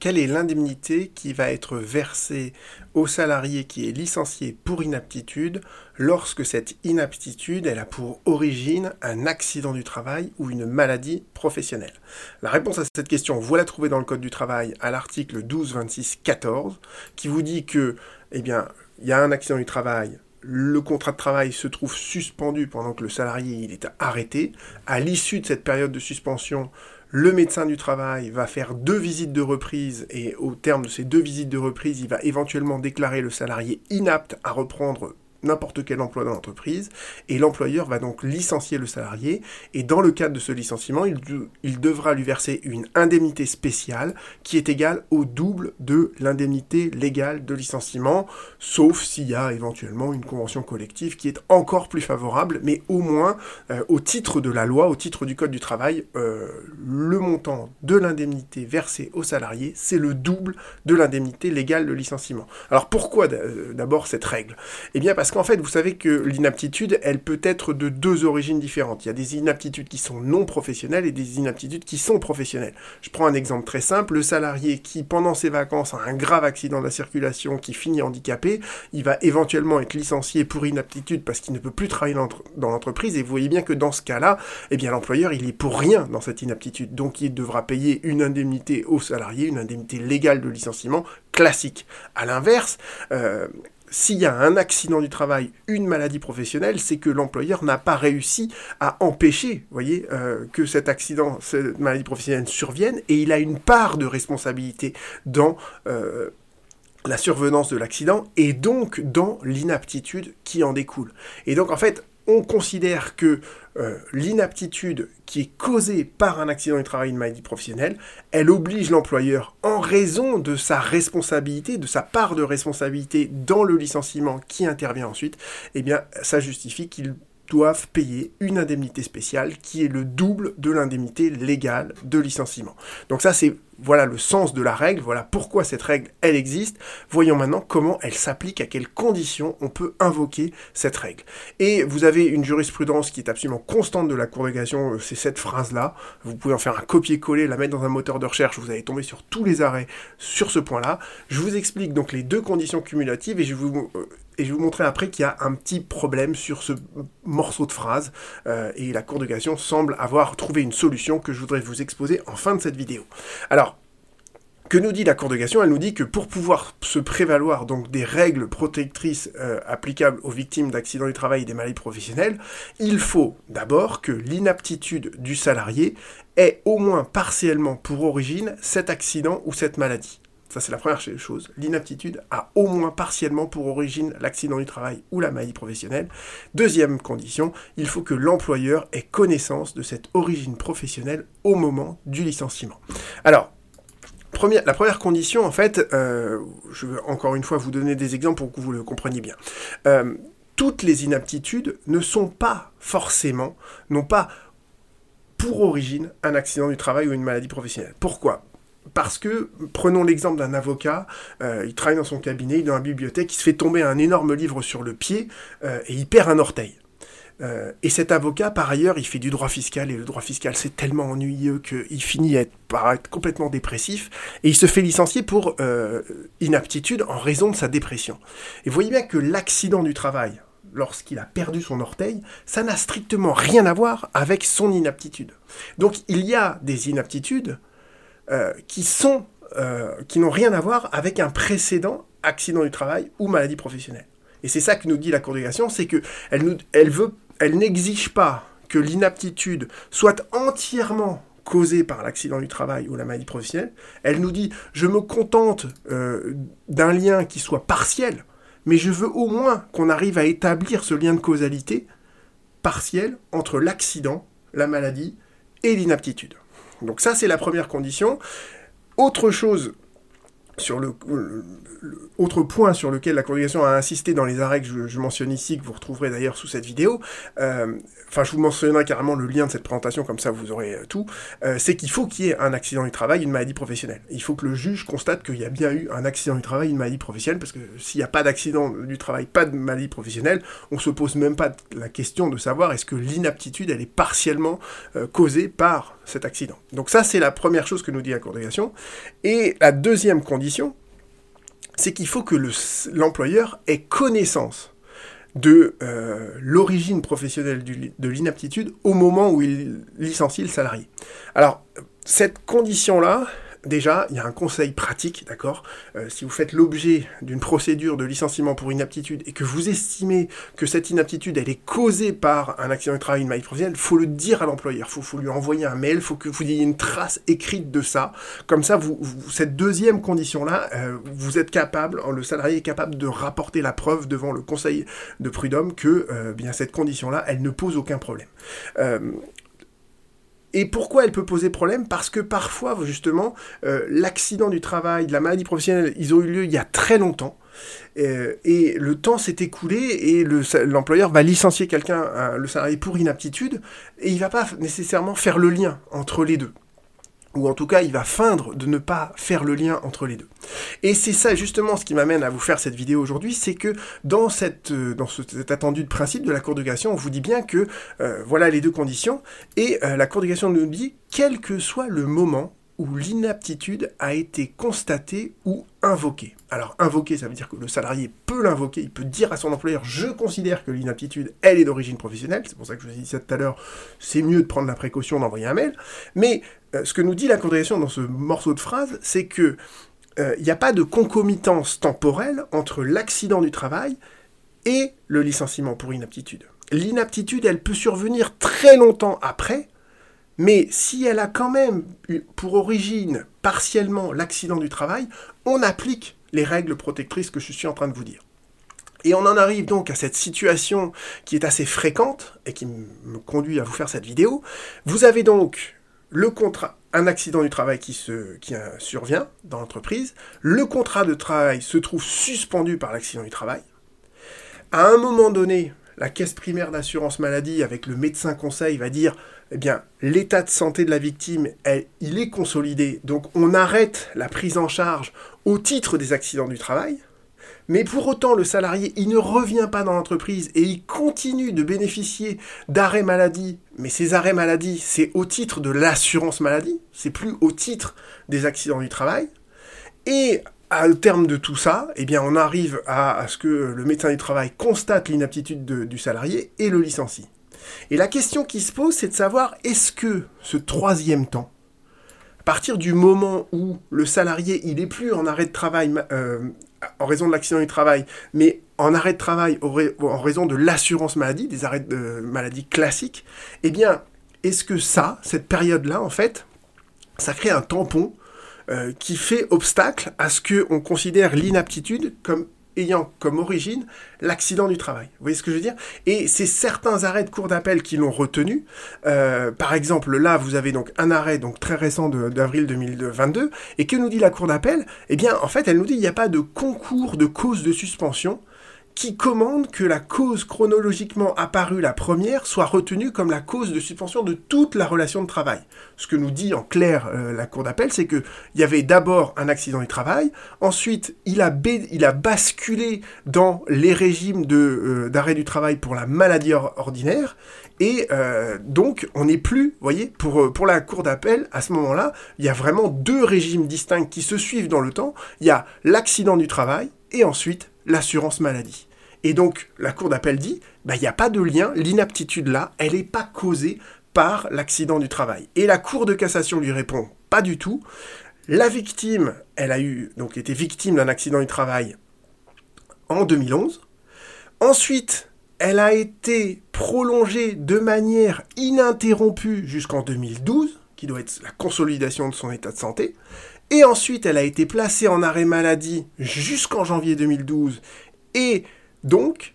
quelle est l'indemnité qui va être versée au salarié qui est licencié pour inaptitude lorsque cette inaptitude a pour origine un accident du travail ou une maladie professionnelle? La réponse à cette question, vous la trouvez dans le Code du travail à l'article 12.26.14 qui vous dit que, eh bien, il y a un accident du travail, le contrat de travail se trouve suspendu pendant que le salarié est arrêté. À l'issue de cette période de suspension, le médecin du travail va faire deux visites de reprise et au terme de ces deux visites de reprise, il va éventuellement déclarer le salarié inapte à reprendre n'importe quel emploi dans l'entreprise, et l'employeur va donc licencier le salarié, et dans le cadre de ce licenciement, il, il, devra lui verser une indemnité spéciale qui est égale au double de l'indemnité légale de licenciement, sauf s'il y a éventuellement une convention collective qui est encore plus favorable, mais au moins, euh, au titre de la loi, au titre du Code du travail, euh, le montant de l'indemnité versée au salarié, c'est le double de l'indemnité légale de licenciement. Alors pourquoi euh, d'abord cette règle? Eh bien parce parce qu'en fait, vous savez que l'inaptitude, elle peut être de deux origines différentes. Il y a des inaptitudes qui sont non professionnelles et des inaptitudes qui sont professionnelles. Je prends un exemple très simple. Le salarié qui, pendant ses vacances, a un grave accident de la circulation, qui finit handicapé, il va éventuellement être licencié pour inaptitude parce qu'il ne peut plus travailler dans l'entreprise. Et vous voyez bien que dans ce cas-là, eh bien, l'employeur, il est pour rien dans cette inaptitude. Donc, il devra payer une indemnité au salarié, une indemnité légale de licenciement classique. À l'inverse, euh, s'il y a un accident du travail, une maladie professionnelle, c'est que l'employeur n'a pas réussi à empêcher, voyez, euh, que cet accident, cette maladie professionnelle survienne, et il a une part de responsabilité dans euh, la survenance de l'accident et donc dans l'inaptitude qui en découle. Et donc en fait, on considère que euh, l'inaptitude qui est causée par un accident du travail, une maladie professionnelle, elle oblige l'employeur, en raison de sa responsabilité, de sa part de responsabilité dans le licenciement qui intervient ensuite, eh bien, ça justifie qu'il doivent payer une indemnité spéciale qui est le double de l'indemnité légale de licenciement. Donc ça c'est voilà le sens de la règle, voilà pourquoi cette règle elle existe. Voyons maintenant comment elle s'applique, à quelles conditions on peut invoquer cette règle. Et vous avez une jurisprudence qui est absolument constante de la Cour de euh, c'est cette phrase-là. Vous pouvez en faire un copier-coller, la mettre dans un moteur de recherche, vous allez tomber sur tous les arrêts sur ce point-là. Je vous explique donc les deux conditions cumulatives et je vous euh, et je vous montrer après qu'il y a un petit problème sur ce morceau de phrase, euh, et la Cour de cassation semble avoir trouvé une solution que je voudrais vous exposer en fin de cette vidéo. Alors, que nous dit la Cour de cassation Elle nous dit que pour pouvoir se prévaloir donc des règles protectrices euh, applicables aux victimes d'accidents du travail et des maladies professionnelles, il faut d'abord que l'inaptitude du salarié ait au moins partiellement pour origine cet accident ou cette maladie. Ça, c'est la première chose. L'inaptitude a au moins partiellement pour origine l'accident du travail ou la maladie professionnelle. Deuxième condition, il faut que l'employeur ait connaissance de cette origine professionnelle au moment du licenciement. Alors, La première condition, en fait, euh, je veux encore une fois vous donner des exemples pour que vous le compreniez bien. Euh, toutes les inaptitudes ne sont pas forcément, n'ont pas pour origine un accident du travail ou une maladie professionnelle. Pourquoi? Parce que, prenons l'exemple d'un avocat, euh, il travaille dans son cabinet, il est dans la bibliothèque, il se fait tomber un énorme livre sur le pied et il perd un orteil. Euh, et cet avocat, par ailleurs, il fait du droit fiscal, et le droit fiscal, c'est tellement ennuyeux qu'il finit par être complètement dépressif, et il se fait licencier pour inaptitude en raison de sa dépression. Et vous voyez bien que l'accident du travail, lorsqu'il a perdu son orteil, ça n'a strictement rien à voir avec son inaptitude. Donc il y a des inaptitudes euh, qui sont euh, qui n'ont rien à voir avec un précédent accident du travail ou maladie professionnelle. Et c'est ça que nous dit la Cour de c'est que elle, elle veut, elle n'exige pas que l'inaptitude soit entièrement causée par l'accident du travail ou la maladie professionnelle. Elle nous dit, je me contente euh, d'un lien qui soit partiel, mais je veux au moins qu'on arrive à établir ce lien de causalité partiel entre l'accident, la maladie et l'inaptitude. Donc ça, c'est la première condition. Autre chose sur le, autre point sur lequel la congrégation a insisté dans les arrêts que je, mentionne ici, que vous retrouverez d'ailleurs sous cette vidéo, euh, enfin je vous mentionnerai carrément le lien de cette présentation, comme ça vous aurez euh, tout, euh, c'est qu'il faut qu'il y ait un accident du travail, une maladie professionnelle. Il faut que le juge constate qu'il y a bien eu un accident du travail, une maladie professionnelle, parce que s'il n'y a pas d'accident du travail, pas de maladie professionnelle, on se pose même pas la question de savoir est-ce que l'inaptitude, elle est partiellement causée par cet accident. Donc ça, c'est la première chose que nous dit la congrégation. Et la deuxième condition, c'est qu'il faut que l'employeur ait connaissance de euh, l'origine professionnelle de l'inaptitude au moment où il licencie le salarié. Alors, cette condition-là, déjà, il y a un conseil pratique, d'accord euh, Si vous faites l'objet d'une procédure de licenciement pour inaptitude et que vous estimez que cette inaptitude, elle est causée par un accident de travail, une maladie professionnelle, il faut le dire à l'employeur, il faut, lui envoyer un mail, il faut que vous ayez une trace écrite de ça. Comme ça, cette deuxième condition-là, euh, vous êtes capable, le salarié est capable de rapporter la preuve devant le conseil de prud'homme que euh, bien cette condition-là, elle ne pose aucun problème. Et pourquoi elle peut poser problème? Parce que parfois, justement, euh, l'accident du travail, de la maladie professionnelle, ils ont eu lieu il y a très longtemps. Euh, et le temps s'est écoulé et l'employeur va licencier quelqu'un, le salarié, pour inaptitude, et il va pas nécessairement faire le lien entre les deux ou en tout cas il va feindre de ne pas faire le lien entre les deux. Et c'est ça justement ce qui m'amène à vous faire cette vidéo aujourd'hui, c'est que dans, cette, euh, dans cet attendu de principe de la Cour de on vous dit bien que euh, voilà les deux conditions, et euh, la Cour de cassation nous dit, quel que soit le moment où l'inaptitude a été constatée ou invoquée. Alors invoquée, ça veut dire que le salarié peut l'invoquer, il peut dire à son employeur je considère que l'inaptitude, elle est d'origine professionnelle, c'est pour ça que je vous ai dit ça tout à l'heure, c'est mieux de prendre la précaution d'envoyer un mail, mais euh, ce que nous dit la congrégation dans ce morceau de phrase, c'est que euh, il n'y a pas de concomitance temporelle entre l'accident du travail et le licenciement pour inaptitude. L'inaptitude, elle peut survenir très longtemps après, mais si elle a quand même pour origine partiellement l'accident du travail, on applique les règles protectrices que je suis en train de vous dire. Et on en arrive donc à cette situation qui est assez fréquente et qui me conduit à vous faire cette vidéo. Vous avez donc le contrat, un accident du travail qui, se, qui survient dans l'entreprise, le contrat de travail se trouve suspendu par l'accident du travail. À un moment donné, la caisse primaire d'assurance maladie, avec le médecin conseil, va dire eh bien, l'état de santé de la victime, il est consolidé, donc on arrête la prise en charge au titre des accidents du travail. Mais pour autant, le salarié, il ne revient pas dans l'entreprise et il continue de bénéficier d'arrêts maladie. Mais ces arrêts maladie, c'est au titre de l'assurance maladie, c'est plus au titre des accidents du travail. Et au terme de tout ça, eh bien, on arrive à, ce que le médecin du travail constate l'inaptitude du salarié et le licencie. Et la question qui se pose, c'est de savoir est-ce que ce troisième temps, à partir du moment où le salarié, il n'est plus en arrêt de travail euh, en raison de l'accident du travail, mais en arrêt de travail en raison de l'assurance maladie, des arrêts de maladie classiques, eh bien, est-ce que ça, cette période-là, en fait, ça crée un tampon euh, qui fait obstacle à ce qu'on considère l'inaptitude comme ayant comme origine l'accident du travail. Vous voyez ce que je veux dire? Et c'est certains arrêts de cour d'appel qui l'ont retenu. Euh, par exemple, là, vous avez donc un arrêt très récent d'avril 2022. Et que nous dit la cour d'appel? Eh bien, en fait, elle nous dit qu'il n'y a pas de concours de cause de suspension qui commande que la cause chronologiquement apparue la première soit retenue comme la cause de suspension de toute la relation de travail. Ce que nous dit en clair euh, la Cour d'appel, c'est qu'il y avait d'abord un accident du travail, ensuite il a, il a basculé dans les régimes euh, d'arrêt du travail pour la maladie ordinaire, et euh, donc on n'est plus, vous voyez, pour, pour la Cour d'appel, à ce moment-là, il y a vraiment deux régimes distincts qui se suivent dans le temps. Il y a l'accident du travail et ensuite l'assurance maladie. Et donc, la Cour d'appel dit, bah, il n'y a pas de lien, l'inaptitude là, elle n'est pas causée par l'accident du travail. Et la Cour de cassation lui répond, pas du tout. La victime, elle a eu, donc été victime d'un accident du travail en 2011. Ensuite, elle a été prolongée de manière ininterrompue jusqu'en 2012, qui doit être la consolidation de son état de santé. Et ensuite, elle a été placée en arrêt maladie jusqu'en janvier 2012. Et donc,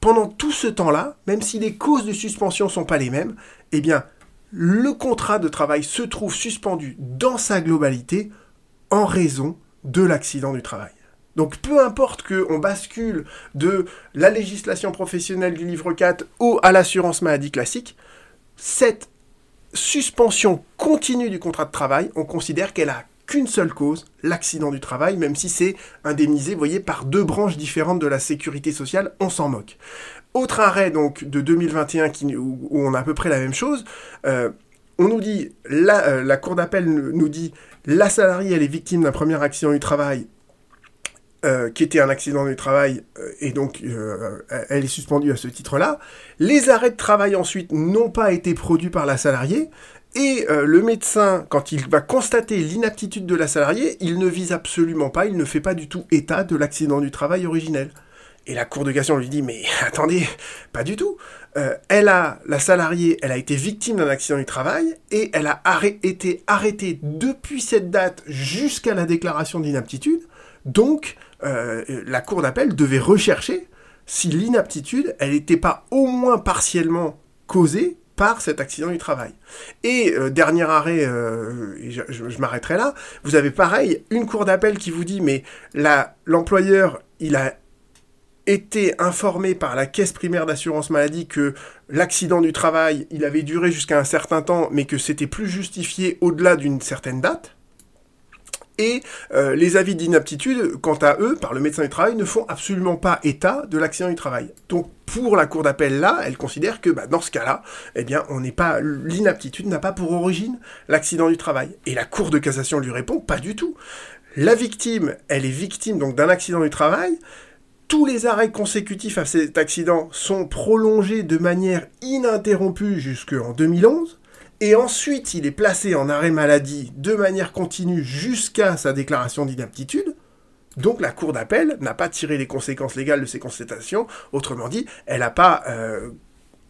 pendant tout ce temps-là, même si les causes de suspension ne sont pas les mêmes, eh bien, le contrat de travail se trouve suspendu dans sa globalité en raison de l'accident du travail. Donc peu importe qu'on bascule de la législation professionnelle du livre 4 ou à l'assurance maladie classique, cette suspension continue du contrat de travail, on considère qu'elle a qu'une seule cause, l'accident du travail, même si c'est indemnisé, voyez, par deux branches différentes de la sécurité sociale, on s'en moque. Autre arrêt donc de 2021 qui, où, on a à peu près la même chose, euh, on nous dit, la, euh, Cour d'appel nous dit, la salariée, elle est victime d'un premier accident du travail, euh, qui était un accident du travail, et donc elle est suspendue à ce titre-là. Les arrêts de travail ensuite n'ont pas été produits par la salariée, et le médecin, quand il va constater l'inaptitude de la salariée, il ne vise absolument pas, il ne fait pas du tout état de l'accident du travail originel. Et la Cour de cassation lui dit, mais attendez, pas du tout. elle a, la salariée, elle a été victime d'un accident du travail et elle a été arrêtée depuis cette date jusqu'à la déclaration d'inaptitude. Donc, euh, la cour d'appel devait rechercher si l'inaptitude, elle n'était pas au moins partiellement causée par cet accident du travail. Et euh, dernier arrêt, euh, je, m'arrêterai là, vous avez pareil, une cour d'appel qui vous dit, mais l'employeur, il a été informé par la caisse primaire d'assurance maladie que l'accident du travail, il avait duré jusqu'à un certain temps, mais que c'était plus justifié au-delà d'une certaine date et euh, les avis d'inaptitude, quant à eux, par le médecin du travail, ne font absolument pas état de l'accident du travail. Donc pour la cour d'appel là, elle considère que bah, dans ce cas-là, eh bien, on n'est pas l'inaptitude n'a pas pour origine l'accident du travail. Et la cour de cassation lui répond pas du tout. La victime, elle est victime donc d'un accident du travail. Tous les arrêts consécutifs à cet accident sont prolongés de manière ininterrompue jusqu'en 2011 et ensuite il est placé en arrêt maladie de manière continue jusqu'à sa déclaration d'inaptitude, donc la Cour d'appel n'a pas tiré les conséquences légales de ces constatations, autrement dit, elle a pas, euh,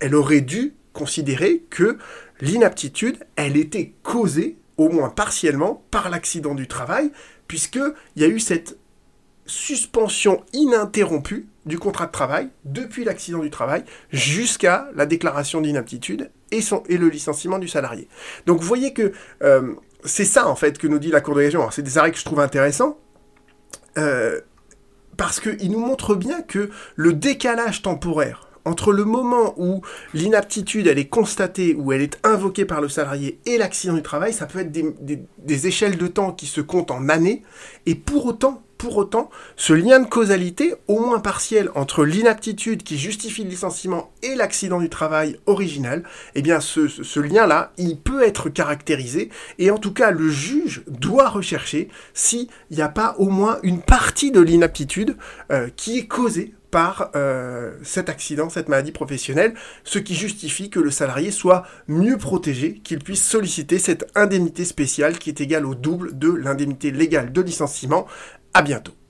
elle aurait dû considérer que l'inaptitude, elle était causée, au moins partiellement, par l'accident du travail, puisqu'il y a eu cette suspension ininterrompue du contrat de travail depuis l'accident du travail jusqu'à la déclaration d'inaptitude et, le licenciement du salarié. Donc vous voyez que euh, c'est ça en fait que nous dit la Cour de région. C'est des arrêts que je trouve intéressants. Euh, parce qu'ils nous montrent bien que le décalage temporaire entre le moment où l'inaptitude elle est constatée, où elle est invoquée par le salarié et l'accident du travail, ça peut être des, échelles de temps qui se comptent en années, et pour autant, pour autant, ce lien de causalité, au moins partiel, entre l'inaptitude qui justifie le licenciement et l'accident du travail original, eh bien ce, lien-là, il peut être caractérisé, et en tout cas le juge doit rechercher s'il n'y a pas au moins une partie de l'inaptitude euh, qui est causée par euh, cet accident, cette maladie professionnelle, ce qui justifie que le salarié soit mieux protégé, qu'il puisse solliciter cette indemnité spéciale qui est égale au double de l'indemnité légale de licenciement à bientôt.